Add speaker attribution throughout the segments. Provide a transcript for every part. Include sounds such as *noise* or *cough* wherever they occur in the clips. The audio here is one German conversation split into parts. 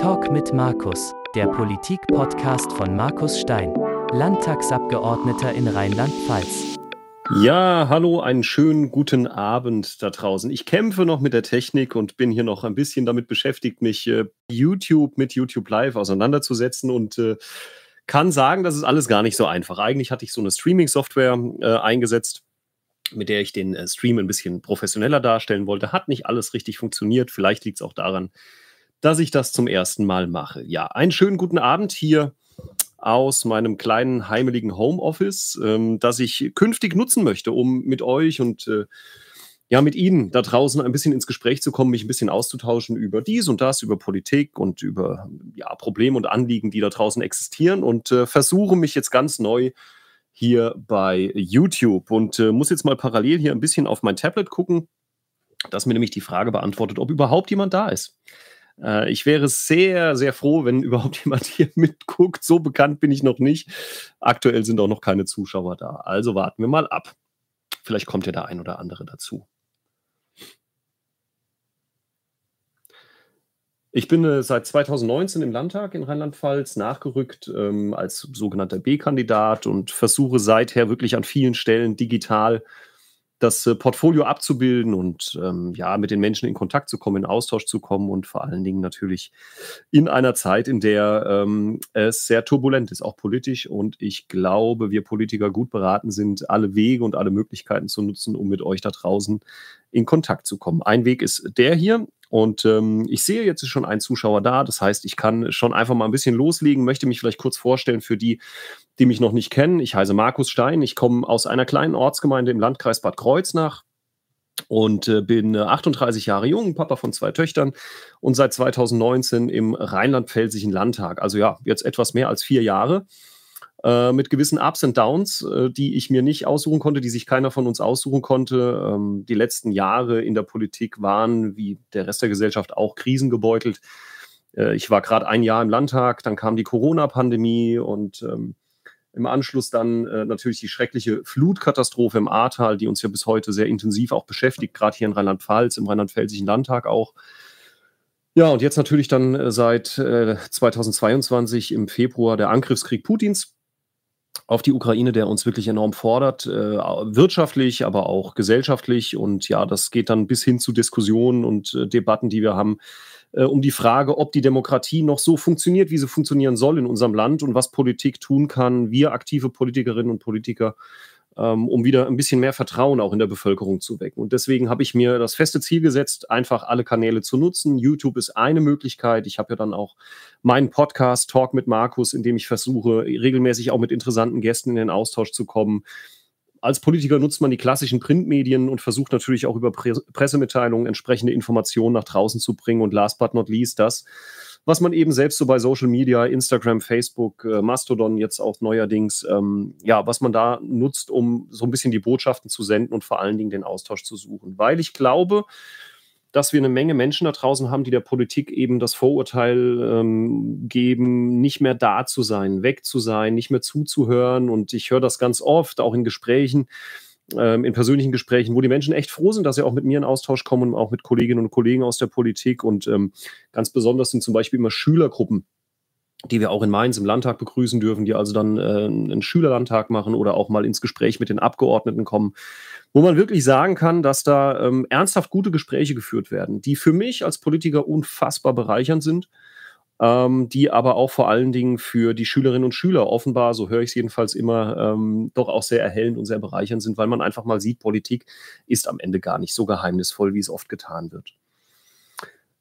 Speaker 1: Talk mit Markus, der Politik-Podcast von Markus Stein, Landtagsabgeordneter in Rheinland-Pfalz.
Speaker 2: Ja, hallo, einen schönen guten Abend da draußen. Ich kämpfe noch mit der Technik und bin hier noch ein bisschen damit beschäftigt, mich äh, YouTube mit YouTube Live auseinanderzusetzen und äh, kann sagen, das ist alles gar nicht so einfach. Eigentlich hatte ich so eine Streaming-Software äh, eingesetzt, mit der ich den äh, Stream ein bisschen professioneller darstellen wollte. Hat nicht alles richtig funktioniert. Vielleicht liegt es auch daran, dass ich das zum ersten Mal mache. Ja, einen schönen guten Abend hier aus meinem kleinen heimeligen Homeoffice, ähm, das ich künftig nutzen möchte, um mit euch und äh, ja, mit Ihnen da draußen ein bisschen ins Gespräch zu kommen, mich ein bisschen auszutauschen über dies und das, über Politik und über ja, Probleme und Anliegen, die da draußen existieren und äh, versuche mich jetzt ganz neu hier bei YouTube und äh, muss jetzt mal parallel hier ein bisschen auf mein Tablet gucken, das mir nämlich die Frage beantwortet, ob überhaupt jemand da ist. Äh, ich wäre sehr, sehr froh, wenn *laughs* überhaupt jemand hier mitguckt. So bekannt bin ich noch nicht. Aktuell sind auch noch keine Zuschauer da. Also warten wir mal ab. Vielleicht kommt ja der ein oder andere dazu. Ich bin äh, seit 2019 im Landtag in Rheinland-Pfalz nachgerückt ähm, als sogenannter B-Kandidat und versuche seither wirklich an vielen Stellen digital das äh, Portfolio abzubilden und ähm, ja, mit den Menschen in Kontakt zu kommen, in Austausch zu kommen und vor allen Dingen natürlich in einer Zeit, in der ähm, es sehr turbulent ist, auch politisch. Und ich glaube, wir Politiker gut beraten sind, alle Wege und alle Möglichkeiten zu nutzen, um mit euch da draußen in Kontakt zu kommen. Ein Weg ist der hier. Und ähm, ich sehe jetzt ist schon ein Zuschauer da. Das heißt, ich kann schon einfach mal ein bisschen loslegen, möchte mich vielleicht kurz vorstellen für die, die mich noch nicht kennen. Ich heiße Markus Stein. Ich komme aus einer kleinen Ortsgemeinde im Landkreis Bad Kreuznach und äh, bin äh, 38 Jahre jung, Papa von zwei Töchtern und seit 2019 im Rheinland-Pfälzischen Landtag. Also ja, jetzt etwas mehr als vier Jahre äh, mit gewissen Ups und Downs, äh, die ich mir nicht aussuchen konnte, die sich keiner von uns aussuchen konnte. Ähm, die letzten Jahre in der Politik waren, wie der Rest der Gesellschaft, auch krisengebeutelt. Äh, ich war gerade ein Jahr im Landtag, dann kam die Corona-Pandemie und ähm, im Anschluss dann äh, natürlich die schreckliche Flutkatastrophe im Ahrtal, die uns ja bis heute sehr intensiv auch beschäftigt, gerade hier in Rheinland-Pfalz, im Rheinland-Pfälzischen Landtag auch. Ja, und jetzt natürlich dann äh, seit äh, 2022 im Februar der Angriffskrieg Putins auf die Ukraine, der uns wirklich enorm fordert, äh, wirtschaftlich, aber auch gesellschaftlich. Und ja, das geht dann bis hin zu Diskussionen und äh, Debatten, die wir haben, äh, um die Frage, ob die Demokratie noch so funktioniert, wie sie funktionieren soll in unserem Land und was Politik tun kann, wir aktive Politikerinnen und Politiker um wieder ein bisschen mehr Vertrauen auch in der Bevölkerung zu wecken. Und deswegen habe ich mir das feste Ziel gesetzt, einfach alle Kanäle zu nutzen. YouTube ist eine Möglichkeit. Ich habe ja dann auch meinen Podcast Talk mit Markus, in dem ich versuche, regelmäßig auch mit interessanten Gästen in den Austausch zu kommen als Politiker nutzt man die klassischen Printmedien und versucht natürlich auch über Pressemitteilungen entsprechende Informationen nach draußen zu bringen. Und last but not least das, was man eben selbst so bei Social Media, Instagram, Facebook, äh, Mastodon jetzt auch neuerdings, ähm, ja, was man da nutzt, um so ein bisschen die Botschaften zu senden und vor allen Dingen den Austausch zu suchen. Weil ich glaube, dass wir eine Menge Menschen da draußen haben, die der Politik eben das Vorurteil ähm, geben, nicht mehr da zu sein, weg zu sein, nicht mehr zuzuhören. Und ich höre das ganz oft, auch in Gesprächen, ähm, in persönlichen Gesprächen, wo die Menschen echt froh sind, dass sie auch mit mir in Austausch kommen, auch mit Kolleginnen und Kollegen aus der Politik. Und ähm, ganz besonders sind zum Beispiel immer Schülergruppen, die wir auch in Mainz im Landtag begrüßen dürfen, die also dann äh, einen Schülerlandtag machen oder auch mal ins Gespräch mit den Abgeordneten kommen, wo man wirklich sagen kann, dass da ähm, ernsthaft gute Gespräche geführt werden, die für mich als Politiker unfassbar bereichernd sind ähm, die aber auch vor allen Dingen für die Schülerinnen und Schüler offenbar, so höre ich es jedenfalls immer, ähm, doch auch sehr erhellend und sehr bereichernd sind, weil man einfach mal sieht, Politik ist am Ende gar nicht so geheimnisvoll, wie es oft getan wird.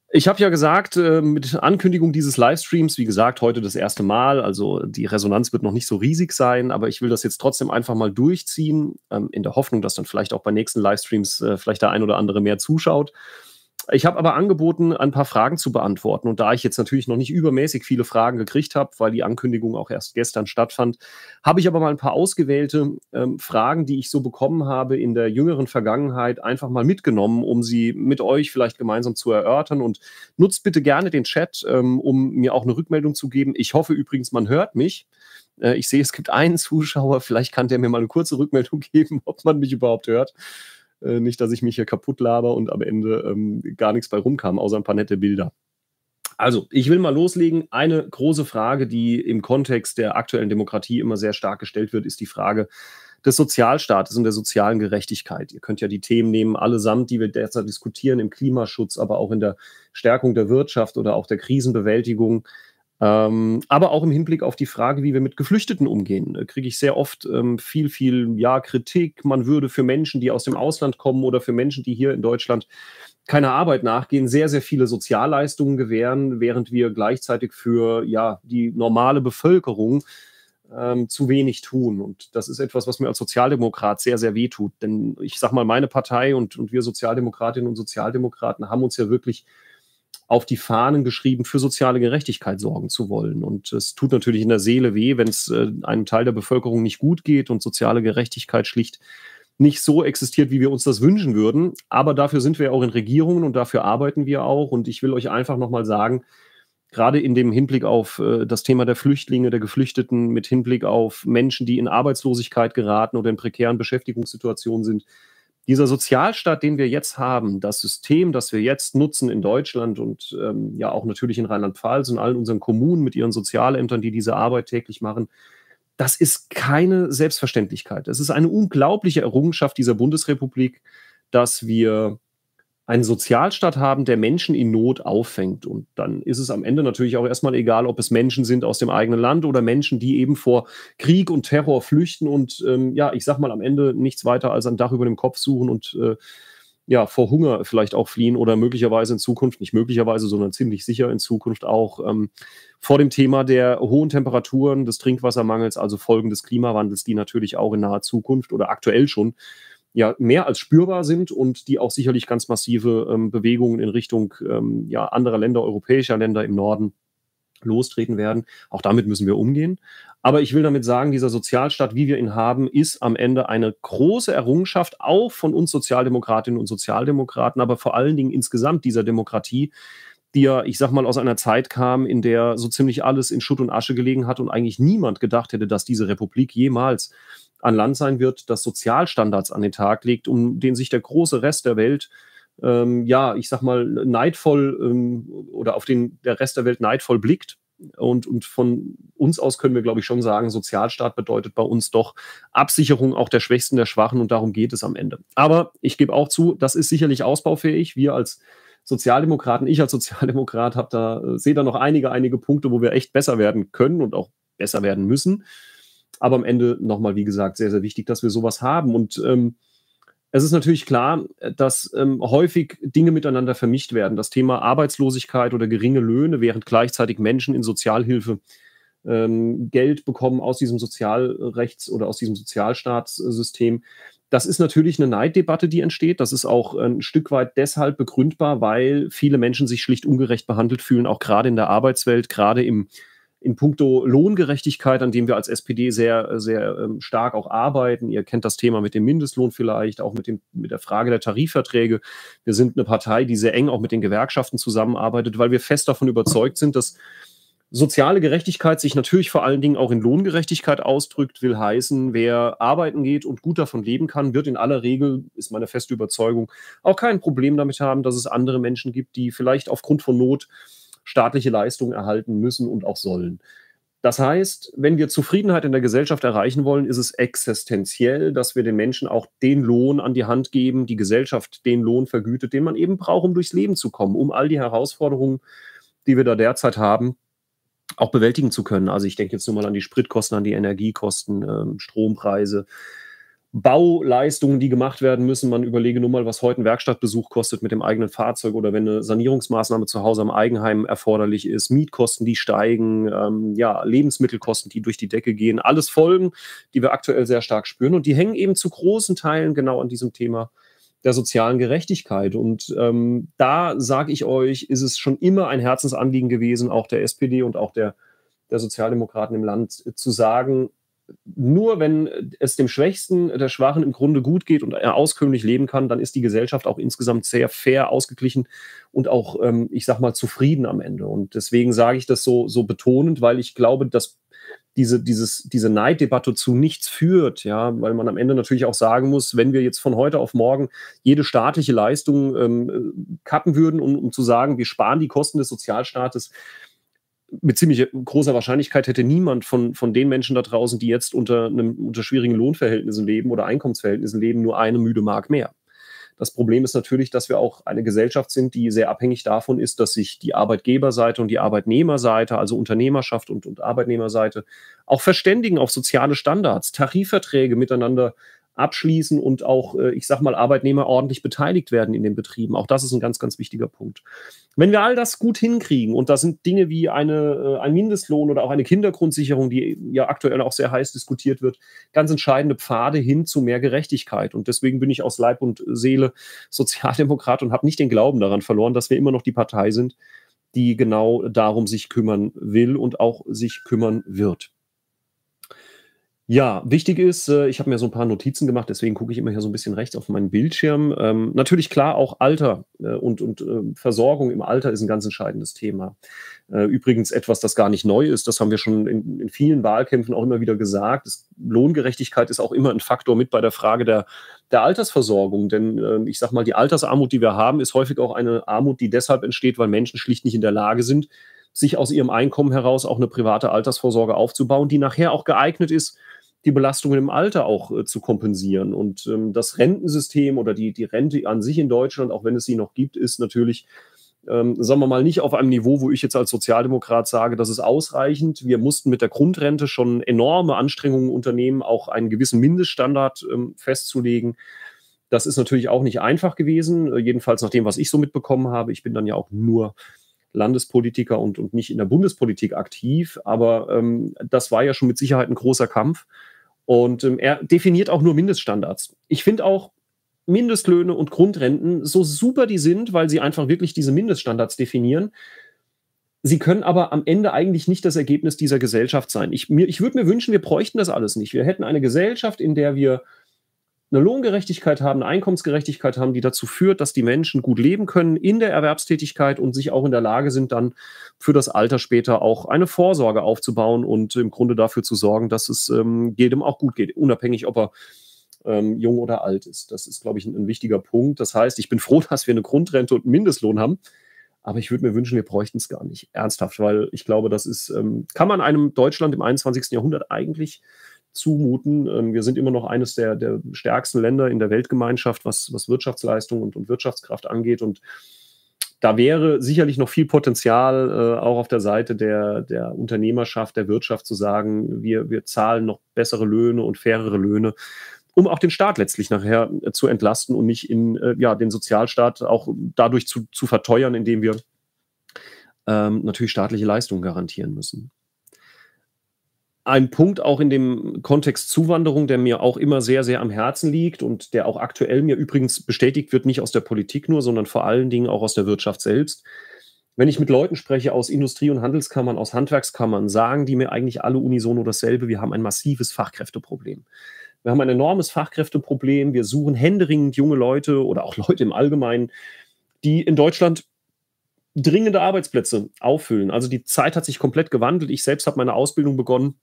Speaker 2: Ich habe ja gesagt, äh, mit Ankündigung dieses Livestreams, wie gesagt, heute das erste Mal, also die Resonanz wird noch nicht so riesig sein, aber ich will das jetzt trotzdem einfach mal durchziehen, ähm, in der Hoffnung, dass dann vielleicht auch bei nächsten Livestreams äh, vielleicht der ein oder andere mehr zuschaut. Ich habe aber angeboten, ein paar Fragen zu beantworten. Und da ich jetzt natürlich noch nicht übermäßig viele Fragen gekriegt habe, weil die Ankündigung auch erst gestern stattfand, habe ich aber mal ein paar ausgewählte ähm, Fragen, die ich so bekommen habe in der jüngeren Vergangenheit, einfach mal mitgenommen, um sie mit euch vielleicht gemeinsam zu erörtern. Und nutzt bitte gerne den Chat, ähm, um mir auch eine Rückmeldung zu geben. Ich hoffe übrigens, man hört mich. Äh, ich sehe, es gibt einen Zuschauer. Vielleicht kann der mir mal eine kurze Rückmeldung *laughs* geben, ob man mich überhaupt hört. Äh, nicht, dass ich mich hier kaputt laber und am Ende ähm, gar nichts bei rumkam, außer ein paar nette Bilder. Also, ich will mal loslegen. Eine große Frage, die im Kontext der aktuellen Demokratie immer sehr stark gestellt wird, ist die Frage des Sozialstaates und der sozialen Gerechtigkeit. Ihr könnt ja die Themen nehmen, allesamt, die wir derzeit diskutieren, im Klimaschutz, aber auch in der Stärkung der Wirtschaft oder auch der Krisenbewältigung. Ähm, aber auch im Hinblick auf die Frage, wie wir mit Geflüchteten umgehen, äh, kriege ich sehr oft ähm, viel, viel ja, Kritik. Man würde für Menschen, die aus dem Ausland kommen oder für Menschen, die hier in Deutschland keiner Arbeit nachgehen, sehr, sehr viele Sozialleistungen gewähren, während wir gleichzeitig für ja, die normale Bevölkerung ähm, zu wenig tun. Und das ist etwas, was mir als Sozialdemokrat sehr, sehr weh tut. Denn ich sage mal, meine Partei und, und wir Sozialdemokratinnen und Sozialdemokraten haben uns ja wirklich auf die Fahnen geschrieben, für soziale Gerechtigkeit sorgen zu wollen. Und es tut natürlich in der Seele weh, wenn es äh, einem Teil der Bevölkerung nicht gut geht und soziale Gerechtigkeit schlicht nicht so existiert, wie wir uns das wünschen würden. Aber dafür sind wir auch in Regierungen und dafür arbeiten wir auch. Und ich will euch einfach nochmal sagen, gerade in dem Hinblick auf äh, das Thema der Flüchtlinge, der Geflüchteten, mit Hinblick auf Menschen, die in Arbeitslosigkeit geraten oder in prekären Beschäftigungssituationen sind, dieser Sozialstaat, den wir jetzt haben, das System, das wir jetzt nutzen in Deutschland und ähm, ja auch natürlich in Rheinland-Pfalz und allen unseren Kommunen mit ihren Sozialämtern, die diese Arbeit täglich machen, das ist keine Selbstverständlichkeit. Es ist eine unglaubliche Errungenschaft dieser Bundesrepublik, dass wir einen Sozialstaat haben, der Menschen in Not auffängt. Und dann ist es am Ende natürlich auch erstmal egal, ob es Menschen sind aus dem eigenen Land oder Menschen, die eben vor Krieg und Terror flüchten und ähm, ja, ich sag mal am Ende nichts weiter als ein Dach über dem Kopf suchen und äh, ja, vor Hunger vielleicht auch fliehen oder möglicherweise in Zukunft, nicht möglicherweise, sondern ziemlich sicher in Zukunft auch ähm, vor dem Thema der hohen Temperaturen, des Trinkwassermangels, also Folgen des Klimawandels, die natürlich auch in naher Zukunft oder aktuell schon ja mehr als spürbar sind und die auch sicherlich ganz massive ähm, Bewegungen in Richtung ähm, ja, anderer Länder, europäischer Länder im Norden lostreten werden. Auch damit müssen wir umgehen. Aber ich will damit sagen, dieser Sozialstaat, wie wir ihn haben, ist am Ende eine große Errungenschaft, auch von uns Sozialdemokratinnen und Sozialdemokraten, aber vor allen Dingen insgesamt dieser Demokratie, die ja, ich sag mal, aus einer Zeit kam, in der so ziemlich alles in Schutt und Asche gelegen hat und eigentlich niemand gedacht hätte, dass diese Republik jemals ein Land sein wird, das Sozialstandards an den Tag legt, um den sich der große Rest der Welt ähm, ja, ich sag mal, neidvoll ähm, oder auf den der Rest der Welt neidvoll blickt. Und, und von uns aus können wir, glaube ich, schon sagen, Sozialstaat bedeutet bei uns doch Absicherung auch der Schwächsten, der Schwachen und darum geht es am Ende. Aber ich gebe auch zu, das ist sicherlich ausbaufähig. Wir als Sozialdemokraten, ich als Sozialdemokrat da, äh, sehe da noch einige, einige Punkte, wo wir echt besser werden können und auch besser werden müssen. Aber am Ende nochmal, wie gesagt, sehr, sehr wichtig, dass wir sowas haben. Und ähm, es ist natürlich klar, dass ähm, häufig Dinge miteinander vermischt werden. Das Thema Arbeitslosigkeit oder geringe Löhne, während gleichzeitig Menschen in Sozialhilfe ähm, Geld bekommen aus diesem Sozialrechts- oder aus diesem Sozialstaatssystem. Das ist natürlich eine Neiddebatte, die entsteht. Das ist auch ein Stück weit deshalb begründbar, weil viele Menschen sich schlicht ungerecht behandelt fühlen, auch gerade in der Arbeitswelt, gerade im in puncto Lohngerechtigkeit, an dem wir als SPD sehr, sehr ähm, stark auch arbeiten. Ihr kennt das Thema mit dem Mindestlohn vielleicht, auch mit, dem, mit der Frage der Tarifverträge. Wir sind eine Partei, die sehr eng auch mit den Gewerkschaften zusammenarbeitet, weil wir fest davon überzeugt sind, dass soziale Gerechtigkeit sich natürlich vor allen Dingen auch in Lohngerechtigkeit ausdrückt, will heißen, wer arbeiten geht und gut davon leben kann, wird in aller Regel, ist meine feste Überzeugung, auch kein Problem damit haben, dass es andere Menschen gibt, die vielleicht aufgrund von Not staatliche Leistungen erhalten müssen und auch sollen. Das heißt, wenn wir Zufriedenheit in der Gesellschaft erreichen wollen, ist es existenziell, dass wir den Menschen auch den Lohn an die Hand geben, die Gesellschaft den Lohn vergütet, den man eben braucht, um durchs Leben zu kommen, um all die Herausforderungen, die wir da derzeit haben, auch bewältigen zu können. Also ich denke jetzt nur mal an die Spritkosten, an die Energiekosten, ähm, Strompreise, Bauleistungen, die gemacht werden müssen. Man überlege nur mal, was heute ein Werkstattbesuch kostet mit dem eigenen Fahrzeug oder wenn eine Sanierungsmaßnahme zu Hause am Eigenheim erforderlich ist, Mietkosten, die steigen, ähm, ja, Lebensmittelkosten, die durch die Decke gehen. Alles Folgen, die wir aktuell sehr stark spüren und die hängen eben zu großen Teilen genau an diesem Thema der sozialen Gerechtigkeit. Und ähm, da sage ich euch, ist es schon immer ein Herzensanliegen gewesen, auch der SPD und auch der, der Sozialdemokraten im Land, zu sagen, nur wenn es dem Schwächsten, der Schwachen im Grunde gut geht und er auskömmlich leben kann, dann ist die Gesellschaft auch insgesamt sehr fair, ausgeglichen und auch, ähm, ich sag mal, zufrieden am Ende. Und deswegen sage ich das so, so betonend, weil ich glaube, dass diese, dieses, diese Neiddebatte zu nichts führt, ja, weil man am Ende natürlich auch sagen muss, wenn wir jetzt von heute auf morgen jede staatliche Leistung ähm, cutten würden, um, um zu sagen, wir sparen die Kosten des Sozialstaates, mit ziemlich großer Wahrscheinlichkeit hätte niemand von, von den Menschen da draußen, die jetzt unter, einem, unter schwierigen Lohnverhältnissen leben oder Einkommensverhältnissen leben, nur eine müde Mark mehr. Das Problem ist natürlich, dass wir auch eine Gesellschaft sind, die sehr abhängig davon ist, dass sich die Arbeitgeberseite und die Arbeitnehmerseite, also Unternehmerschaft und, und Arbeitnehmerseite, auch verständigen auf soziale Standards, Tarifverträge miteinander abschließen und auch, äh, ich sag mal, Arbeitnehmer ordentlich beteiligt werden in den Betrieben. Auch das ist ein ganz, ganz wichtiger Punkt. Wenn wir all das gut hinkriegen, und das sind Dinge wie eine, äh, ein Mindestlohn oder auch eine Kindergrundsicherung, die ja aktuell auch sehr heiß diskutiert wird, ganz entscheidende Pfade hin zu mehr Gerechtigkeit. Und deswegen bin ich aus Leib und Seele Sozialdemokrat und habe nicht den Glauben daran verloren, dass wir immer noch die Partei sind, die genau darum sich kümmern will und auch sich kümmern wird. Ja, wichtig ist, äh, ich habe mir so ein paar Notizen gemacht, deswegen gucke ich immer hier so ein bisschen rechts auf meinen Bildschirm. Ähm, natürlich klar, auch Alter äh, und, und äh, Versorgung im Alter ist ein ganz entscheidendes Thema. Äh, übrigens etwas, das gar nicht neu ist, das haben wir schon in, in vielen Wahlkämpfen auch immer wieder gesagt. Das, Lohngerechtigkeit ist auch immer ein Faktor mit bei der Frage der, der Altersversorgung. Denn äh, ich sage mal, die Altersarmut, die wir haben, ist häufig auch eine Armut, die deshalb entsteht, weil Menschen schlicht nicht in der Lage sind, sich aus ihrem Einkommen heraus auch eine private Altersvorsorge aufzubauen, die nachher auch geeignet ist, die Belastungen im Alter auch äh, zu kompensieren. Und ähm, das Rentensystem oder die, die Rente an sich in Deutschland, auch wenn es sie noch gibt, ist natürlich, ähm, sagen wir mal, nicht auf einem Niveau, wo ich jetzt als Sozialdemokrat sage, das ist ausreichend. Wir mussten mit der Grundrente schon enorme Anstrengungen unternehmen, auch einen gewissen Mindeststandard ähm, festzulegen. Das ist natürlich auch nicht einfach gewesen, äh, jedenfalls nach dem, was ich so mitbekommen habe. Ich bin dann ja auch nur Landespolitiker und, und nicht in der Bundespolitik aktiv, aber ähm, das war ja schon mit Sicherheit ein großer Kampf. Und ähm, er definiert auch nur Mindeststandards. Ich finde auch Mindestlöhne und Grundrenten, so super die sind, weil sie einfach wirklich diese Mindeststandards definieren. Sie können aber am Ende eigentlich nicht das Ergebnis dieser Gesellschaft sein. Ich, ich würde mir wünschen, wir bräuchten das alles nicht. Wir hätten eine Gesellschaft, in der wir eine Lohngerechtigkeit haben, eine Einkommensgerechtigkeit haben, die dazu führt, dass die Menschen gut leben können in der Erwerbstätigkeit und sich auch in der Lage sind, dann für das Alter später auch eine Vorsorge aufzubauen und im Grunde dafür zu sorgen, dass es ähm, jedem auch gut geht, unabhängig, ob er ähm, jung oder alt ist. Das ist, glaube ich, ein, ein, wichtiger Punkt. Das heißt, ich bin *laughs* froh, dass wir eine Grundrente und einen Mindestlohn haben. Aber ich würde mir wünschen, wir bräuchten es gar nicht. Ernsthaft, weil ich glaube, das ist, ähm, kann man einem Deutschland im 21. Jahrhundert eigentlich zumuten. Ähm, wir sind immer noch eines der, der stärksten Länder in der Weltgemeinschaft, was, was Wirtschaftsleistung und, und Wirtschaftskraft angeht. Und da wäre sicherlich noch viel Potenzial, äh, auch auf der Seite der, der Unternehmerschaft, der Wirtschaft zu sagen, wir, wir zahlen noch bessere Löhne und fairere Löhne, um auch den Staat letztlich nachher äh, zu entlasten und nicht in äh, ja, den Sozialstaat auch dadurch zu, zu verteuern, indem wir ähm, natürlich staatliche Leistungen garantieren müssen ein Punkt auch in dem Kontext Zuwanderung, der mir auch immer sehr, sehr am Herzen liegt und der auch aktuell mir übrigens bestätigt wird, nicht aus der Politik nur, sondern vor allen Dingen auch aus der Wirtschaft selbst. Wenn ich mit Leuten spreche aus Industrie- und Handelskammern, aus Handwerkskammern, sagen die mir eigentlich alle unisono dasselbe. Wir haben ein massives Fachkräfteproblem. Wir haben ein enormes Fachkräfteproblem. Wir suchen händeringend junge Leute oder auch Leute im Allgemeinen, die in Deutschland dringende Arbeitsplätze auffüllen. Also die Zeit hat sich komplett gewandelt. Ich selbst habe meine Ausbildung begonnen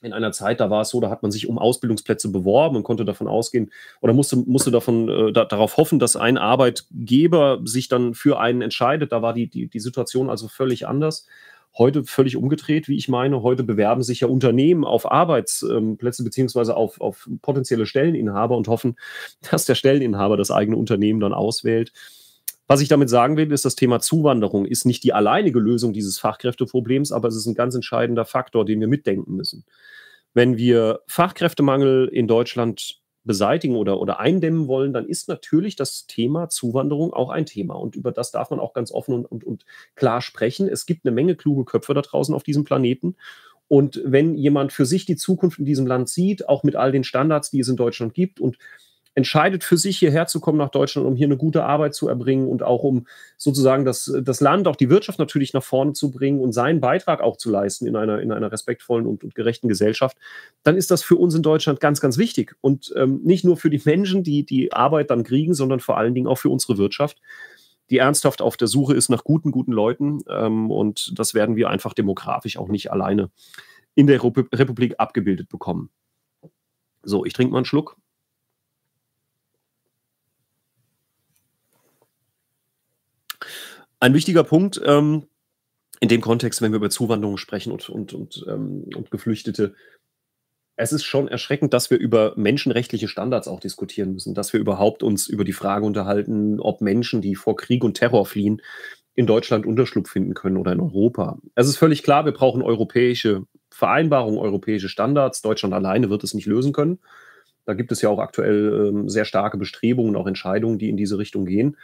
Speaker 2: in einer Zeit, da war es so, da hat man sich um Ausbildungsplätze beworben und konnte davon ausgehen oder musste, musste davon äh, da, darauf hoffen, dass ein Arbeitgeber sich dann für einen entscheidet. Da war die, die, die Situation also völlig anders. Heute völlig umgedreht, wie ich meine. Heute bewerben sich ja Unternehmen auf Arbeitsplätze beziehungsweise auf, auf potenzielle Stelleninhaber und hoffen, *laughs* dass der Stelleninhaber das eigene Unternehmen dann auswählt. Was ich damit sagen will, ist, das Thema Zuwanderung ist nicht die alleinige Lösung dieses Fachkräfteproblems, aber es ist ein ganz entscheidender Faktor, den wir mitdenken müssen. Wenn wir Fachkräftemangel in Deutschland beseitigen oder, oder eindämmen wollen, dann ist natürlich das Thema Zuwanderung auch ein Thema. Und über das darf man auch ganz offen und, und, und klar sprechen. Es gibt eine Menge kluge Köpfe da draußen auf diesem Planeten. Und wenn jemand für sich die Zukunft in diesem Land sieht, auch mit all den Standards, die es in Deutschland gibt und entscheidet für sich hierher zu kommen nach Deutschland, um hier eine gute Arbeit zu erbringen und auch um sozusagen das, das Land, auch die Wirtschaft natürlich nach vorne zu bringen und seinen Beitrag auch zu leisten in einer, in einer respektvollen und, und gerechten Gesellschaft, dann ist das für uns in Deutschland ganz, ganz wichtig. Und ähm, nicht nur für die Menschen, die die Arbeit dann kriegen, sondern vor allen Dingen auch für unsere Wirtschaft die ernsthaft auf der Suche ist nach guten, guten Leuten. Ähm, und das werden wir einfach demografisch auch nicht alleine in der Republik abgebildet bekommen. So, ich trinke mal einen Schluck. Ein wichtiger Punkt ähm, in dem Kontext, wenn wir über Zuwanderung sprechen und, und, und, ähm, und Geflüchtete, es ist schon erschreckend, dass wir über menschenrechtliche Standards auch diskutieren müssen, dass wir überhaupt uns über die Frage unterhalten, ob Menschen, die vor Krieg und Terror fliehen, in Deutschland Unterschlupf finden können oder in Europa. Es ist völlig klar, wir brauchen europäische Vereinbarungen, europäische Standards. Deutschland alleine wird es nicht lösen können. Da gibt es ja auch aktuell ähm, sehr starke Bestrebungen, auch Entscheidungen, die in diese Richtung gehen.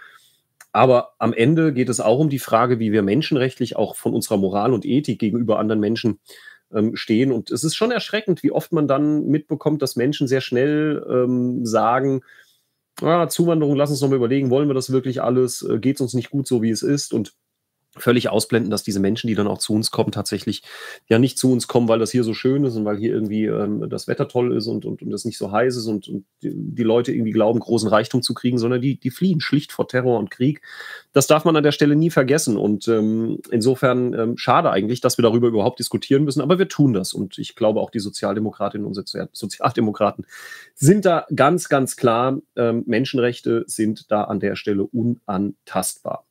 Speaker 2: Aber am Ende geht es auch um die Frage, wie wir menschenrechtlich auch von unserer Moral und Ethik gegenüber anderen Menschen ähm, stehen. Und es ist schon erschreckend, wie oft man dann mitbekommt, dass Menschen sehr schnell ähm, sagen, ah, Zuwanderung, lass uns noch mal überlegen, wollen wir das wirklich alles? Äh, Geht es uns nicht gut so, wie es ist? Und völlig ausblenden, dass diese Menschen, die dann auch zu uns kommen, tatsächlich ja nicht zu uns kommen, weil das hier so schön ist und weil hier irgendwie ähm, das Wetter toll ist und, und, und es nicht so heiß ist und, und die, Leute irgendwie glauben, großen Reichtum zu kriegen, sondern die, die fliehen schlicht vor Terror und Krieg. Das darf man an der Stelle nie vergessen. Und ähm, insofern ähm, schade eigentlich, dass wir darüber überhaupt diskutieren müssen, aber wir tun das. Und ich glaube, auch die Sozialdemokratinnen und Sozialdemokraten sind da ganz, ganz klar, ähm, Menschenrechte sind da an der Stelle unantastbar.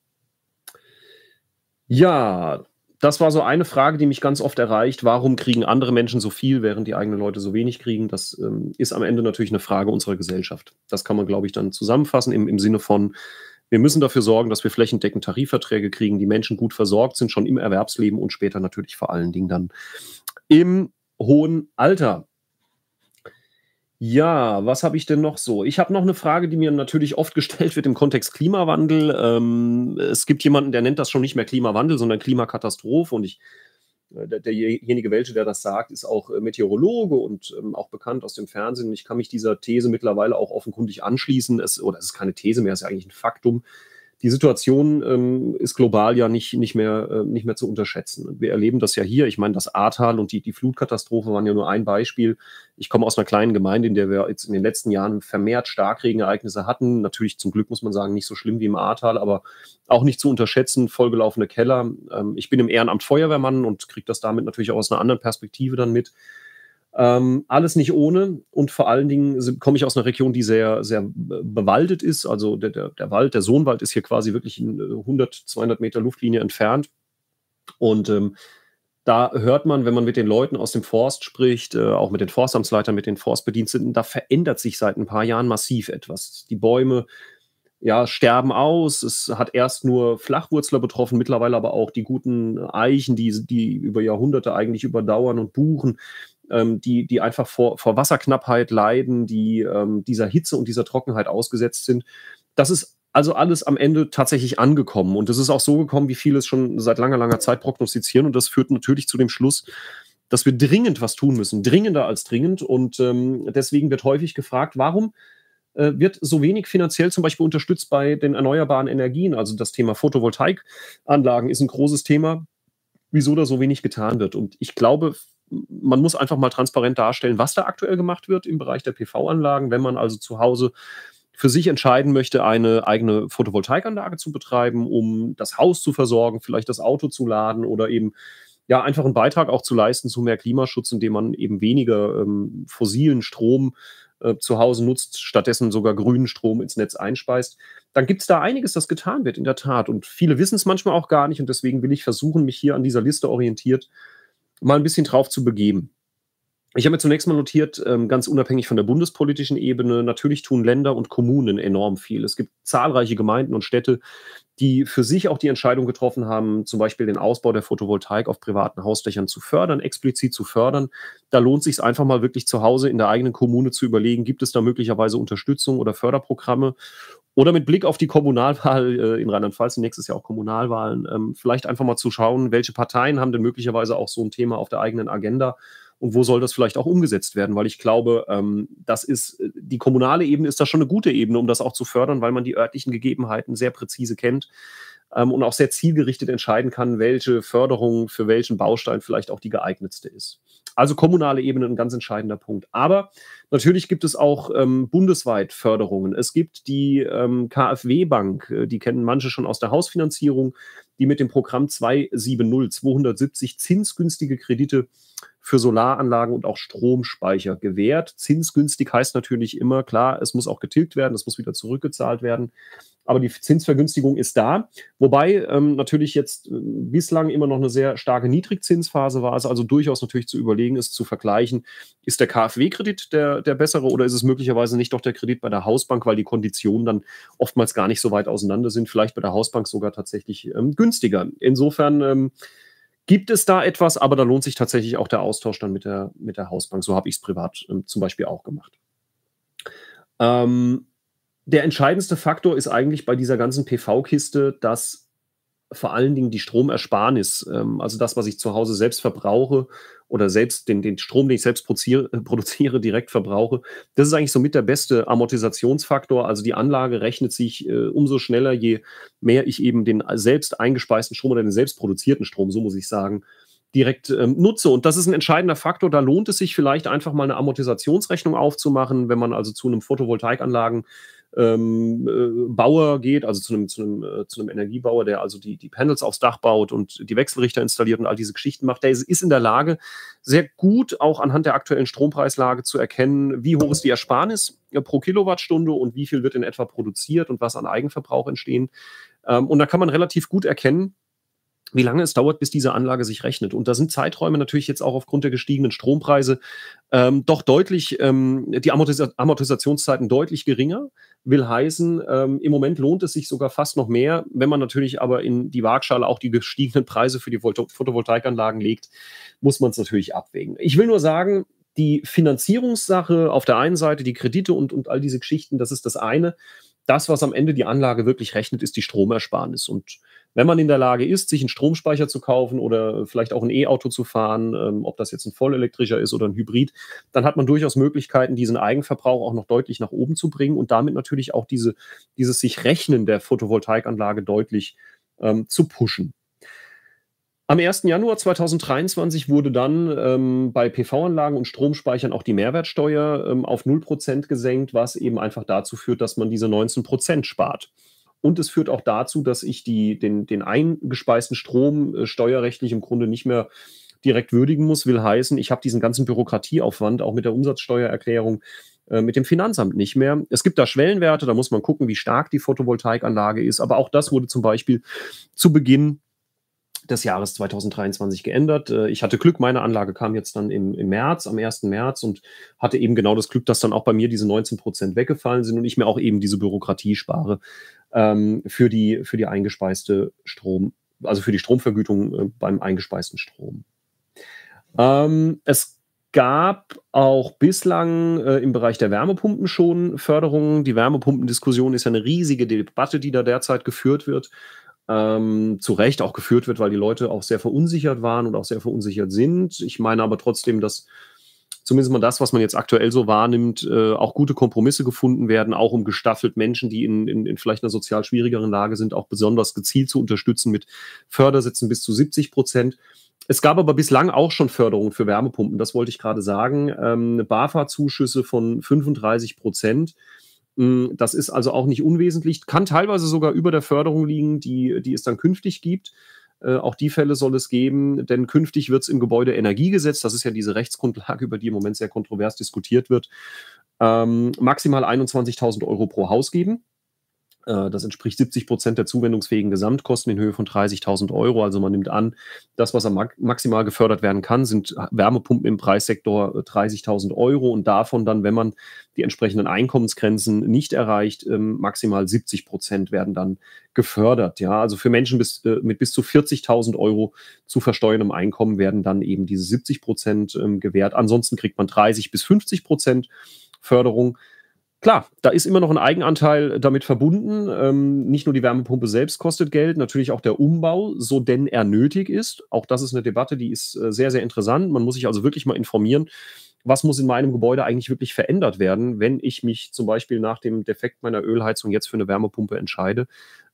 Speaker 2: Ja, das war so eine Frage, die mich ganz oft erreicht. Warum kriegen andere Menschen so viel, während die eigenen Leute so wenig kriegen? Das ähm, ist am Ende natürlich eine Frage unserer Gesellschaft. Das kann man, glaube ich, dann zusammenfassen im, im Sinne von, wir müssen dafür sorgen, dass wir flächendeckend Tarifverträge kriegen, die Menschen gut versorgt sind, schon im Erwerbsleben und später natürlich vor allen Dingen dann im hohen Alter. Ja, was habe ich denn noch so? Ich habe noch eine Frage, die mir natürlich oft gestellt wird im Kontext Klimawandel. Ähm, es gibt jemanden, der nennt das schon nicht mehr Klimawandel, sondern Klimakatastrophe. Und ich, äh, der, derjenige, welche, der das sagt, ist auch äh, Meteorologe und ähm, auch bekannt aus dem Fernsehen. Ich kann mich dieser These mittlerweile auch offenkundig anschließen. Es, oder es ist keine These mehr, es ist eigentlich ein Faktum die Situation ähm, ist global ja nicht, nicht, mehr, äh, nicht mehr zu unterschätzen. Wir erleben das ja hier. Ich meine, das Ahrtal und die, die Flutkatastrophe waren ja nur ein Beispiel. Ich komme aus einer kleinen Gemeinde, in der wir jetzt in den letzten Jahren vermehrt Starkregenereignisse hatten. Natürlich zum Glück muss man sagen, nicht so schlimm wie im Ahrtal, aber auch nicht zu unterschätzen, vollgelaufene Keller. Ähm, ich bin im Ehrenamt Feuerwehrmann und kriege das damit natürlich auch aus einer anderen Perspektive dann mit. Ähm, alles nicht ohne und vor allen Dingen komme ich aus einer Region, die sehr, sehr bewaldet ist. Also der, der, der Wald, der Sohnwald ist hier quasi wirklich in 100, äh, 200 Meter Luftlinie entfernt. Und ähm, da hört man, wenn man mit den Leuten aus dem Forst spricht, äh, auch mit den Forstamtsleitern, mit den Forstbediensteten, da verändert sich seit ein paar Jahren massiv etwas. Die Bäume ja, sterben aus. Es hat erst nur Flachwurzler betroffen, mittlerweile aber auch die guten Eichen, die, die über Jahrhunderte eigentlich überdauern und Buchen ähm, die, die einfach vor, vor Wasserknappheit leiden, die ähm, dieser Hitze und dieser Trockenheit ausgesetzt sind. Das ist also alles am Ende tatsächlich angekommen. Und es ist auch so gekommen, wie viele es schon seit langer, langer Zeit prognostizieren. Und das führt natürlich zu dem Schluss, dass wir dringend was tun müssen, dringender als dringend. Und ähm, deswegen wird häufig gefragt, warum äh, wird so wenig finanziell zum Beispiel unterstützt bei den erneuerbaren Energien? Also das Thema Photovoltaikanlagen ist ein großes Thema. Wieso da so wenig getan wird? Und ich glaube, man muss einfach mal transparent darstellen, was da aktuell gemacht wird im Bereich der PV-Anlagen, wenn man also zu Hause für sich entscheiden möchte, eine eigene Photovoltaikanlage zu betreiben, um das Haus zu versorgen, vielleicht das Auto zu laden oder eben ja einfach einen Beitrag auch zu leisten zu mehr Klimaschutz, indem man eben weniger ähm, fossilen Strom äh, zu Hause nutzt, stattdessen sogar grünen Strom ins Netz einspeist, dann gibt es da einiges, das getan wird, in der Tat. Und viele wissen es manchmal auch gar nicht und deswegen will ich versuchen, mich hier an dieser Liste orientiert mal ein bisschen drauf zu begeben. Ich habe mir zunächst mal notiert, ähm, ganz unabhängig von der bundespolitischen Ebene, natürlich tun Länder und Kommunen enorm viel. Es gibt zahlreiche Gemeinden und Städte, die für sich auch die Entscheidung getroffen haben, zum Beispiel den Ausbau der Photovoltaik auf privaten Hausdächern zu fördern, explizit zu fördern. Da lohnt es sich einfach mal wirklich zu Hause in der eigenen Kommune zu überlegen, gibt es da möglicherweise Unterstützung oder Förderprogramme? Oder mit Blick auf die Kommunalwahl äh, in Rheinland-Pfalz, nächstes Jahr auch Kommunalwahlen, ähm, vielleicht einfach mal zu schauen, welche Parteien haben denn möglicherweise auch so ein Thema auf der eigenen Agenda und wo soll das vielleicht auch umgesetzt werden? Weil ich glaube, ähm, das ist, äh, die kommunale Ebene ist da schon eine gute Ebene, um das auch zu fördern, weil man die örtlichen Gegebenheiten sehr präzise kennt ähm, und auch sehr zielgerichtet entscheiden kann, welche Förderung für welchen Baustein vielleicht auch die geeignetste ist. Also kommunale Ebene ein ganz entscheidender Punkt. Aber natürlich gibt es auch ähm, bundesweit Förderungen. Es gibt die ähm, KfW-Bank, äh, die kennen manche schon aus der Hausfinanzierung, die mit dem Programm 270, 270 zinsgünstige Kredite für Solaranlagen und auch Stromspeicher gewährt. Zinsgünstig heißt natürlich immer, klar, es muss auch getilgt werden, es muss wieder zurückgezahlt werden aber die Zinsvergünstigung ist da. Wobei ähm, natürlich jetzt äh, bislang immer noch eine sehr starke Niedrigzinsphase war, es also durchaus natürlich zu überlegen ist, zu vergleichen, ist der KfW-Kredit der, der bessere oder ist es möglicherweise nicht doch der Kredit bei der Hausbank, weil die Konditionen dann oftmals gar nicht so weit auseinander sind, vielleicht bei der Hausbank sogar tatsächlich ähm, günstiger. Insofern ähm, gibt es da etwas, aber da lohnt sich tatsächlich auch der Austausch dann mit der, mit der Hausbank. So habe ich es privat ähm, zum Beispiel auch gemacht. Ähm, der entscheidendste Faktor ist eigentlich bei dieser ganzen PV-Kiste, dass vor allen Dingen die Stromersparnis, ähm, also das, was ich zu Hause selbst verbrauche oder selbst den, den Strom, den ich selbst produziere, äh, *laughs* produziere, direkt verbrauche, das ist eigentlich somit der beste Amortisationsfaktor. Also die Anlage rechnet sich äh, umso schneller, je mehr ich eben den selbst eingespeisten Strom oder den selbst produzierten Strom, so muss ich sagen, direkt ähm, nutze. Und das ist ein entscheidender Faktor. Da lohnt es sich vielleicht einfach mal eine Amortisationsrechnung aufzumachen, wenn man also zu einem Photovoltaikanlagen ähm, äh, Bauer geht, also zu einem, zu, einem, äh, zu einem Energiebauer, der also die, die Panels aufs Dach baut und die Wechselrichter installiert und all diese Geschichten macht, der ist, ist in der Lage, sehr gut auch anhand der aktuellen Strompreislage zu erkennen, wie hoch ist die Ersparnis äh, pro Kilowattstunde und wie viel wird in etwa produziert und was an Eigenverbrauch entstehen. Ähm, und da kann man relativ gut erkennen, wie lange es dauert, bis diese Anlage sich rechnet. Und da sind Zeiträume natürlich jetzt auch aufgrund der gestiegenen Strompreise ähm, doch deutlich, ähm, die Amortisa Amortisationszeiten deutlich geringer. Will heißen, ähm, im Moment lohnt es sich sogar fast noch mehr, wenn man natürlich aber in die Waagschale auch die gestiegenen Preise für die Photovoltaikanlagen legt, muss man es natürlich abwägen. Ich will nur sagen, die Finanzierungssache auf der einen Seite, die Kredite und, und all diese Geschichten, das ist das eine. Das, was am Ende die Anlage wirklich rechnet, ist die Stromersparnis. Und wenn man in der Lage ist, sich einen Stromspeicher zu kaufen oder vielleicht auch ein E-Auto zu fahren, ähm, ob das jetzt ein vollelektrischer ist oder ein Hybrid, dann hat man durchaus Möglichkeiten, diesen Eigenverbrauch auch noch deutlich nach oben zu bringen und damit natürlich auch diese, dieses sich Rechnen der Photovoltaikanlage deutlich ähm, zu pushen. Am 1. Januar 2023 wurde dann ähm, bei PV-Anlagen und Stromspeichern auch die Mehrwertsteuer ähm, auf 0% gesenkt, was eben einfach dazu führt, dass man diese 19% spart. Und es führt auch dazu, dass ich die, den, den eingespeisten Strom äh, steuerrechtlich im Grunde nicht mehr direkt würdigen muss. Will heißen, ich habe diesen ganzen Bürokratieaufwand auch mit der Umsatzsteuererklärung äh, mit dem Finanzamt nicht mehr. Es gibt da Schwellenwerte, da muss man gucken, wie stark die Photovoltaikanlage ist. Aber auch das wurde zum Beispiel zu Beginn des Jahres 2023 geändert. Äh, ich hatte Glück, meine Anlage kam jetzt dann im, im März, am 1. März und hatte eben genau das Glück, dass dann auch bei mir diese 19 Prozent weggefallen sind und ich mir auch eben diese Bürokratie spare ähm, für, die, für die eingespeiste Strom, also für die Stromvergütung äh, beim eingespeisten Strom. Ähm, es gab auch bislang äh, im Bereich der Wärmepumpen schon Förderungen. Die Wärmepumpendiskussion ist ja eine riesige Debatte, die da derzeit geführt wird ähm, zu Recht auch geführt wird, weil die Leute auch sehr verunsichert waren und auch sehr verunsichert sind. Ich meine aber trotzdem, dass zumindest mal das, was man jetzt aktuell so wahrnimmt, äh, auch gute Kompromisse gefunden werden, auch um gestaffelt Menschen, die in, in, in vielleicht einer sozial schwierigeren Lage sind, auch besonders gezielt zu unterstützen mit Fördersätzen bis zu 70 Prozent. Es gab aber bislang auch schon Förderungen für Wärmepumpen, das wollte ich gerade sagen. Ähm, BAFA-Zuschüsse von 35 Prozent. Hm, das ist also auch nicht unwesentlich, kann teilweise sogar über der Förderung liegen, die, die es dann künftig gibt. Äh, auch die Fälle soll es geben, denn künftig wird es im Gebäudeenergiegesetz, das ist ja diese Rechtsgrundlage, über die im Moment sehr kontrovers diskutiert wird, ähm, maximal 21.000 Euro pro Haus geben. Äh, das entspricht 70 Prozent der zuwendungsfähigen Gesamtkosten in Höhe von 30.000 Euro. Also man nimmt an, das, was maximal gefördert werden kann, sind Wärmepumpen im Preissektor 30.000 äh, Euro und davon dann, wenn man die entsprechenden Einkommensgrenzen nicht erreicht, ähm, maximal 70 Prozent werden dann gefördert. Ja, also für Menschen bis, äh, mit bis zu 40.000 Euro zu versteuerndem Einkommen werden dann eben diese 70 Prozent ähm, gewährt. Ansonsten kriegt man 30 bis 50 Prozent Förderung. Klar, da ist immer noch ein Eigenanteil damit verbunden. Ähm, nicht nur die Wärmepumpe selbst kostet Geld, natürlich auch der Umbau, so denn er nötig ist. Auch das ist eine Debatte, die ist äh, sehr, sehr interessant. Man muss sich also wirklich mal informieren, was muss in meinem Gebäude eigentlich wirklich verändert werden, wenn ich mich zum Beispiel nach dem Defekt meiner Ölheizung jetzt für eine Wärmepumpe entscheide.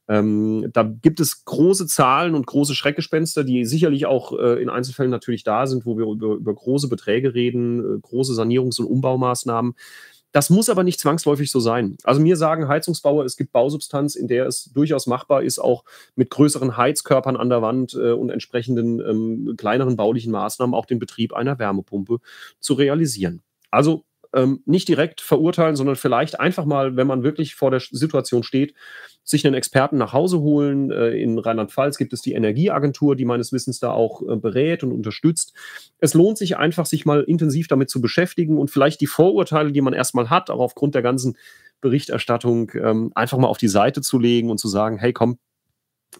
Speaker 2: Ähm, da gibt es große Zahlen und große Schreckgespenster, die sicherlich auch äh, in Einzelfällen natürlich da sind, wo wir über, über große Beträge reden, äh, große Sanierungs- und Umbaumaßnahmen. Das muss aber nicht zwangsläufig so sein. Also mir sagen Heizungsbauer, es gibt Bausubstanz, in der es durchaus machbar ist, auch mit größeren Heizkörpern an der Wand äh, und entsprechenden ähm, kleineren baulichen Maßnahmen auch den Betrieb einer Wärmepumpe zu realisieren. Also ähm, nicht direkt verurteilen, sondern vielleicht einfach mal, wenn man wirklich vor der Situation steht, sich einen Experten nach Hause holen. Äh, in Rheinland-Pfalz gibt es die Energieagentur, die meines Wissens da auch äh, berät und unterstützt. Es lohnt sich einfach, sich mal intensiv damit zu beschäftigen und vielleicht die Vorurteile, die man erstmal hat, auch aufgrund der ganzen Berichterstattung, ähm, einfach mal auf die Seite zu legen und zu sagen, hey, komm,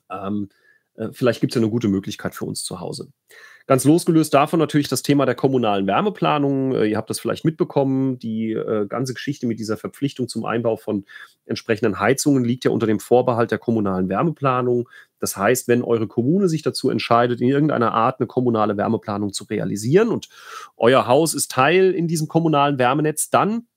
Speaker 2: ähm, äh, vielleicht gibt es ja eine gute Möglichkeit für uns zu Hause. Ganz losgelöst davon natürlich das Thema der kommunalen Wärmeplanung. Äh, ihr habt das vielleicht mitbekommen. Die äh, ganze Geschichte mit dieser Verpflichtung zum Einbau von entsprechenden Heizungen liegt ja unter dem Vorbehalt der kommunalen Wärmeplanung. Das heißt, wenn eure Kommune sich dazu entscheidet, in irgendeiner Art eine kommunale Wärmeplanung zu realisieren und euer Haus ist Teil in diesem kommunalen Wärmenetz, dann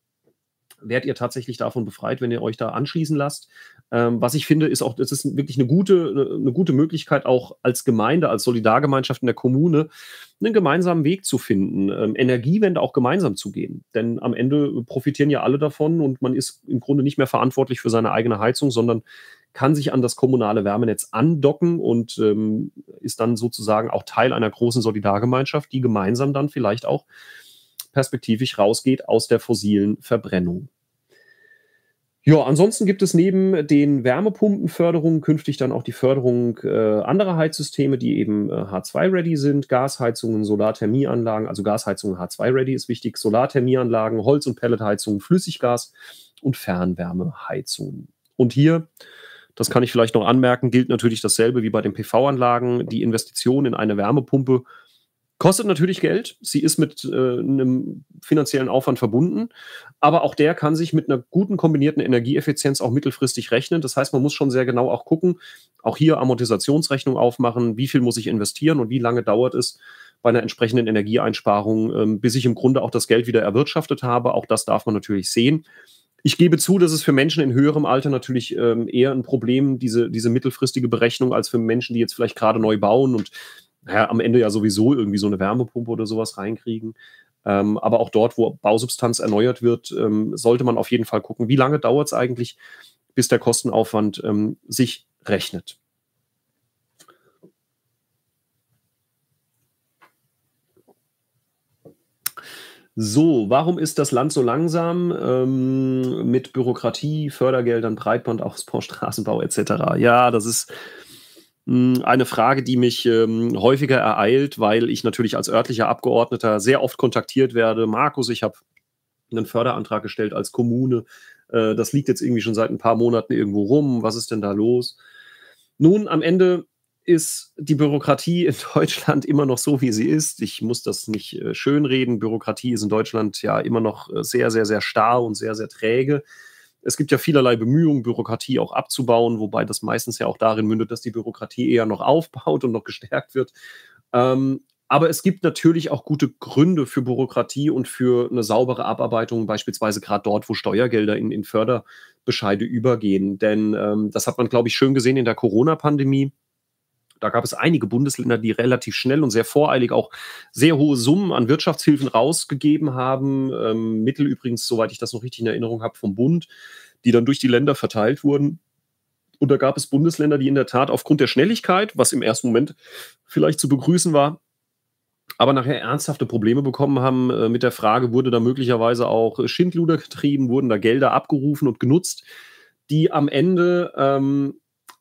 Speaker 2: werdet ihr tatsächlich davon befreit, wenn ihr euch da anschließen lasst. Ähm, was ich finde, ist auch, das ist wirklich eine gute, eine gute Möglichkeit, auch als Gemeinde, als Solidargemeinschaft in der Kommune, einen gemeinsamen Weg zu finden, ähm, Energiewende auch gemeinsam zu gehen. Denn am Ende profitieren ja alle davon und man ist im Grunde nicht mehr verantwortlich für seine eigene Heizung, sondern kann sich an das kommunale Wärmenetz andocken und ähm, ist dann sozusagen auch Teil einer großen Solidargemeinschaft, die gemeinsam dann vielleicht auch perspektivisch rausgeht aus der fossilen Verbrennung. Ja, ansonsten gibt es neben den Wärmepumpenförderungen künftig dann auch die Förderung äh, anderer Heizsysteme, die eben äh, H2-ready sind, Gasheizungen, Solarthermieanlagen, also Gasheizungen H2-ready ist wichtig, Solarthermieanlagen, Holz- und Pelletheizungen, Flüssiggas und Fernwärmeheizungen. Und hier, das kann ich vielleicht noch anmerken, gilt natürlich dasselbe wie bei den PV-Anlagen. Die Investition in eine Wärmepumpe Kostet natürlich Geld. Sie ist mit äh, einem finanziellen Aufwand verbunden. Aber auch der kann sich mit einer guten kombinierten Energieeffizienz auch mittelfristig rechnen. Das heißt, man muss schon sehr genau auch gucken, auch hier Amortisationsrechnung aufmachen, wie viel muss ich investieren und wie lange dauert es bei einer entsprechenden Energieeinsparung, ähm, bis ich im Grunde auch das Geld wieder erwirtschaftet habe. Auch das darf man natürlich sehen. Ich gebe zu, dass es für Menschen in höherem Alter natürlich ähm, eher ein Problem, diese, diese mittelfristige Berechnung, als für Menschen, die jetzt vielleicht gerade neu bauen und naja, am Ende ja sowieso irgendwie so eine Wärmepumpe oder sowas reinkriegen. Ähm, aber auch dort, wo Bausubstanz erneuert wird, ähm, sollte man auf jeden Fall gucken, wie lange dauert es eigentlich, bis der Kostenaufwand ähm, sich rechnet. So, warum ist das Land so langsam ähm, mit Bürokratie, Fördergeldern, Breitbandausbau, Straßenbau etc.? Ja, das ist eine Frage, die mich ähm, häufiger ereilt, weil ich natürlich als örtlicher Abgeordneter sehr oft kontaktiert werde. Markus, ich habe einen Förderantrag gestellt als Kommune. Äh, das liegt jetzt irgendwie schon seit ein paar Monaten irgendwo rum. Was ist denn da los? Nun, am Ende ist die Bürokratie in *laughs* Deutschland immer noch so, wie sie ist. Ich muss das nicht äh, schönreden. Bürokratie ist in Deutschland ja immer noch äh, sehr, sehr, sehr starr und sehr, sehr träge. Es gibt ja vielerlei Bemühungen, Bürokratie auch abzubauen, wobei das meistens ja auch darin mündet, dass die Bürokratie eher noch *laughs* aufbaut und noch gestärkt wird. Ähm, aber es gibt natürlich auch gute Gründe für Bürokratie und für eine saubere Abarbeitung, beispielsweise gerade dort, wo Steuergelder in, in Förderbescheide übergehen. Denn ähm, das hat man, glaube ich, schön gesehen in der Corona-Pandemie. Da gab es einige Bundesländer, die relativ schnell und sehr voreilig auch sehr hohe Summen an Wirtschaftshilfen rausgegeben haben. Ähm, Mittel übrigens, soweit ich das noch richtig in Erinnerung habe, vom Bund, die dann durch die Länder verteilt wurden. Und da gab es Bundesländer, die in der Tat aufgrund der Schnelligkeit, was im ersten Moment vielleicht zu begrüßen war, aber nachher ernsthafte Probleme bekommen haben äh, mit der Frage, wurde da möglicherweise auch Schindluder getrieben, wurden da Gelder abgerufen und genutzt, die am Ende ähm,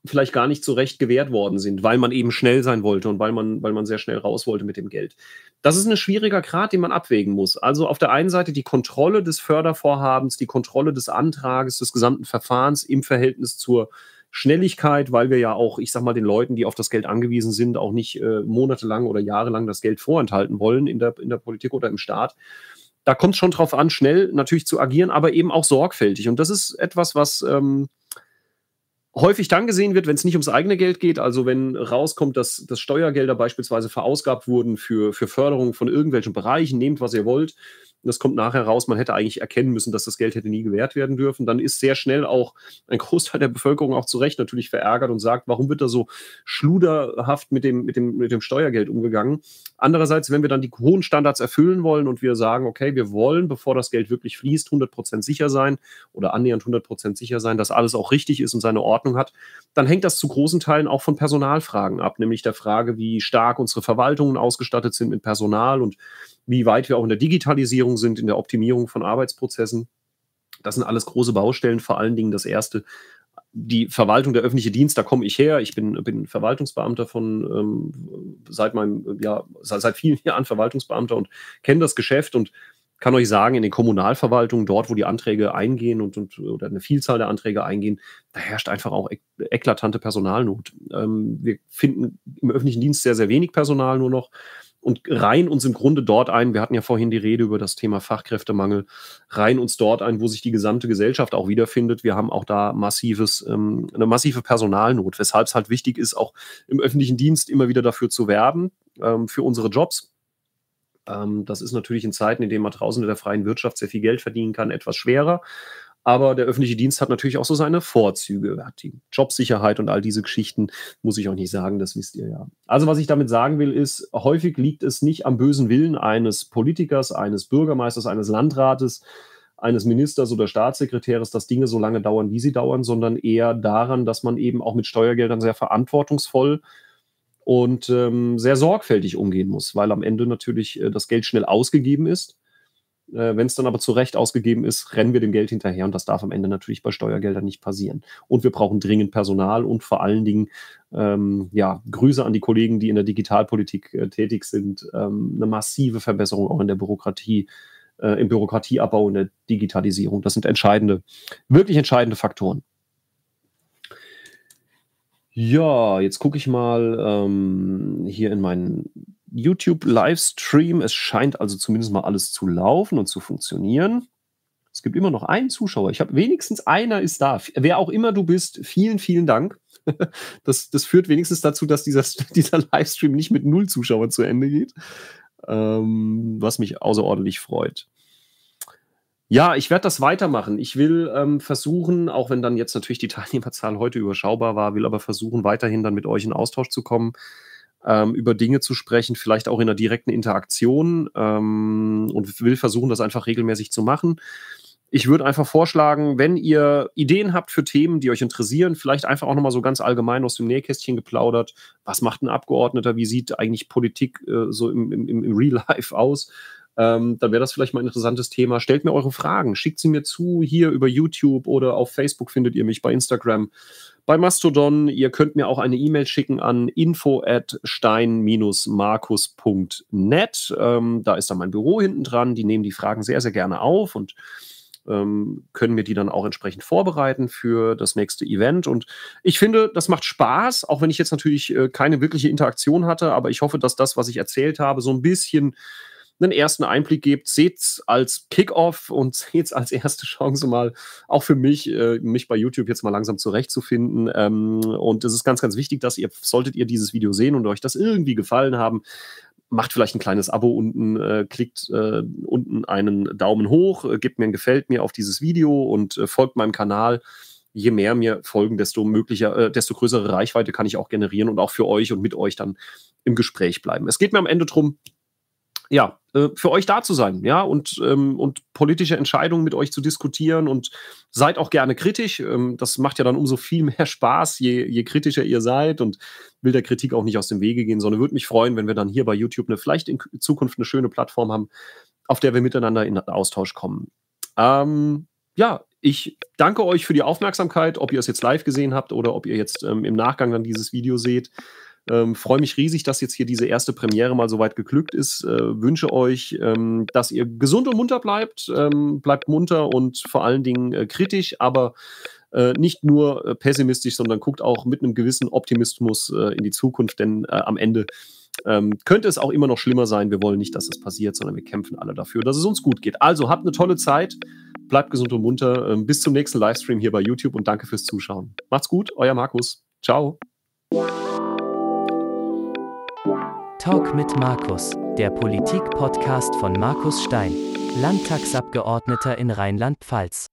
Speaker 2: vielleicht gar nicht so recht gewährt worden sind, weil man eben schnell sein wollte und weil man, weil man sehr schnell raus wollte mit dem Geld. Das ist ein schwieriger Grad, den man abwägen muss. Also auf der einen Seite die Kontrolle des Fördervorhabens, die Kontrolle des Antrages, des gesamten Verfahrens im Verhältnis zur Schnelligkeit, weil wir ja auch, ich sag mal, den Leuten, die auf das Geld angewiesen sind, auch nicht äh, monatelang oder jahrelang das Geld vorenthalten wollen in der, in der Politik oder im Staat. Da kommt es schon drauf an, schnell natürlich zu agieren, aber eben auch sorgfältig. Und das ist etwas, was ähm, häufig dann gesehen wird, wenn es nicht ums eigene Geld geht, also wenn rauskommt, dass, dass Steuergelder beispielsweise verausgabt wurden für, für Förderung von irgendwelchen Bereichen, nehmt, was ihr wollt, und das kommt nachher raus, man hätte eigentlich erkennen müssen, dass das Geld hätte nie gewährt werden dürfen. Dann ist sehr schnell auch ein Großteil der Bevölkerung auch zu Recht natürlich verärgert und sagt, warum wird da so schluderhaft mit dem, mit dem, mit dem Steuergeld umgegangen? Andererseits, wenn wir dann die hohen Standards erfüllen wollen und wir sagen, okay, wir wollen, bevor das Geld wirklich fließt, 100% sicher sein oder annähernd 100% sicher sein, dass alles auch richtig ist und seine Ordnung hat, dann hängt das zu großen Teilen auch von Personalfragen ab, nämlich der Frage, wie stark unsere Verwaltungen ausgestattet sind mit Personal und wie weit wir auch in der Digitalisierung sind, in der Optimierung von Arbeitsprozessen. Das sind alles große Baustellen. Vor allen Dingen das erste, die Verwaltung, der öffentliche Dienst, da komme ich her. Ich bin, bin Verwaltungsbeamter von ähm, seit meinem, ja, seit, seit vielen *laughs* Jahren Verwaltungsbeamter und kenne das Geschäft und kann euch sagen, in den Kommunalverwaltungen, dort, wo die Anträge eingehen und, und oder eine Vielzahl der Anträge eingehen, da herrscht einfach auch ek eklatante Personalnot. Ähm, wir finden im öffentlichen Dienst sehr, sehr wenig Personal nur noch und reihen uns im Grunde dort ein, wir hatten ja vorhin die Rede über das Thema Fachkräftemangel, reihen uns dort ein, wo sich die gesamte Gesellschaft auch wiederfindet. Wir haben auch da massives, ähm, eine massive Personalnot, weshalb es halt wichtig ist, auch im öffentlichen Dienst immer wieder dafür zu werben, ähm, für unsere Jobs. Ähm, das ist natürlich in Zeiten, in denen man draußen in der freien Wirtschaft sehr viel Geld verdienen kann, etwas schwerer. Aber der öffentliche Dienst hat natürlich auch so seine Vorzüge. Er hat die Jobsicherheit und all diese Geschichten, muss ich auch nicht sagen, das wisst ihr ja. Also, was ich damit sagen will, ist, häufig liegt es nicht am bösen Willen eines Politikers, eines Bürgermeisters, eines Landrates, eines Ministers oder Staatssekretärs, dass Dinge so lange dauern, wie sie dauern, sondern eher daran, dass man eben auch mit Steuergeldern sehr verantwortungsvoll und ähm, sehr sorgfältig umgehen muss, weil am Ende natürlich äh, das Geld schnell ausgegeben ist äh, Wenn es dann aber zu Recht ausgegeben ist, rennen wir dem Geld hinterher und das darf am Ende natürlich bei Steuergeldern nicht passieren. Und wir brauchen dringend Personal und vor allen Dingen, ähm, ja, Grüße an die Kollegen, die in der Digitalpolitik äh, tätig sind, ähm, eine massive Verbesserung auch in der Bürokratie, äh, im Bürokratieabbau, in der Digitalisierung. Das sind entscheidende, wirklich entscheidende Faktoren. Ja, jetzt gucke ich mal ähm, hier in meinen YouTube-Livestream. Es scheint also zumindest mal alles zu laufen und zu funktionieren. Es gibt immer noch einen Zuschauer. Ich habe wenigstens einer ist da. Wer auch immer du bist, vielen, vielen Dank. *laughs* Das, das führt wenigstens dazu, dass dieser, *laughs* dieser Livestream nicht mit null Zuschauern zu Ende geht. Ähm, was mich außerordentlich freut. Ja, ich werde das weitermachen. Ich will ähm, versuchen, auch wenn dann jetzt natürlich die *laughs* Teilnehmerzahl heute überschaubar war, will aber versuchen, weiterhin dann mit euch in Austausch zu kommen ähm, über Dinge zu sprechen, vielleicht auch in einer direkten Interaktion ähm, und will versuchen, das einfach regelmäßig zu machen. Ich würde einfach vorschlagen, wenn ihr Ideen habt für Themen, die euch interessieren, vielleicht einfach auch nochmal so ganz allgemein aus dem Nähkästchen geplaudert. Was macht ein Abgeordneter? Wie sieht eigentlich Politik äh, so im, im, im Real Life aus? Ähm, dann wäre das vielleicht mal ein interessantes Thema. Stellt mir eure Fragen, schickt sie mir zu, hier über YouTube oder auf Facebook findet ihr mich, bei Instagram, bei Mastodon. Ihr könnt mir auch eine E-Mail schicken an info at stein-markus.net. Ähm, da ist dann mein Büro hinten dran. Die nehmen die Fragen sehr, sehr gerne auf und ähm, können mir die dann auch entsprechend vorbereiten für das nächste Event. Und ich finde, das macht Spaß, auch wenn ich jetzt natürlich äh, keine wirkliche Interaktion hatte, aber ich hoffe, dass das, was ich erzählt habe, so ein bisschen einen ersten Einblick gebt. Seht es als Kickoff und *laughs* seht es als erste Chance mal auch für mich, äh, mich bei YouTube jetzt mal langsam zurechtzufinden. Ähm, und es ist ganz, ganz wichtig, dass ihr, solltet ihr dieses Video sehen und euch das irgendwie gefallen haben, macht vielleicht ein kleines Abo unten, äh, klickt äh, unten einen Daumen hoch, äh, gebt mir ein Gefällt mir auf dieses Video und äh, folgt meinem Kanal. Je mehr mir folgen, desto möglicher, äh, desto größere Reichweite kann ich auch generieren und auch für euch und mit euch dann im Gespräch bleiben. Es geht mir am Ende darum, ja, äh, für euch da zu sein, ja, und, ähm, und politische Entscheidungen mit euch zu diskutieren und seid auch gerne kritisch. Ähm, das macht ja dann umso viel mehr Spaß, je, je kritischer ihr seid und will der Kritik auch nicht aus dem Wege gehen, sondern würde mich freuen, wenn wir dann hier bei YouTube eine, vielleicht in Zukunft eine schöne Plattform haben, auf der wir miteinander in Austausch kommen. Ähm, ja, ich danke euch für die Aufmerksamkeit, ob ihr es jetzt live gesehen habt oder ob ihr jetzt ähm, im Nachgang dann dieses Video seht. Ähm, Freue mich riesig, dass jetzt hier diese erste Premiere mal so weit geglückt ist. Äh, wünsche euch, ähm, dass ihr gesund und munter bleibt. Ähm, bleibt munter und vor allen Dingen äh, kritisch, aber äh, nicht nur äh, pessimistisch, sondern guckt auch mit einem gewissen Optimismus äh, in die Zukunft, denn äh, am Ende ähm, könnte es auch immer noch schlimmer sein. Wir wollen nicht, dass das passiert, sondern wir kämpfen alle dafür, dass es uns gut geht. Also habt eine tolle Zeit bleibt gesund und munter. Ähm, bis zum nächsten Livestream hier bei YouTube und danke fürs Zuschauen. Macht's gut, euer Markus. Ciao.
Speaker 1: Talk mit Markus, der Politik-Podcast von Markus Stein, Landtagsabgeordneter in Rheinland-Pfalz.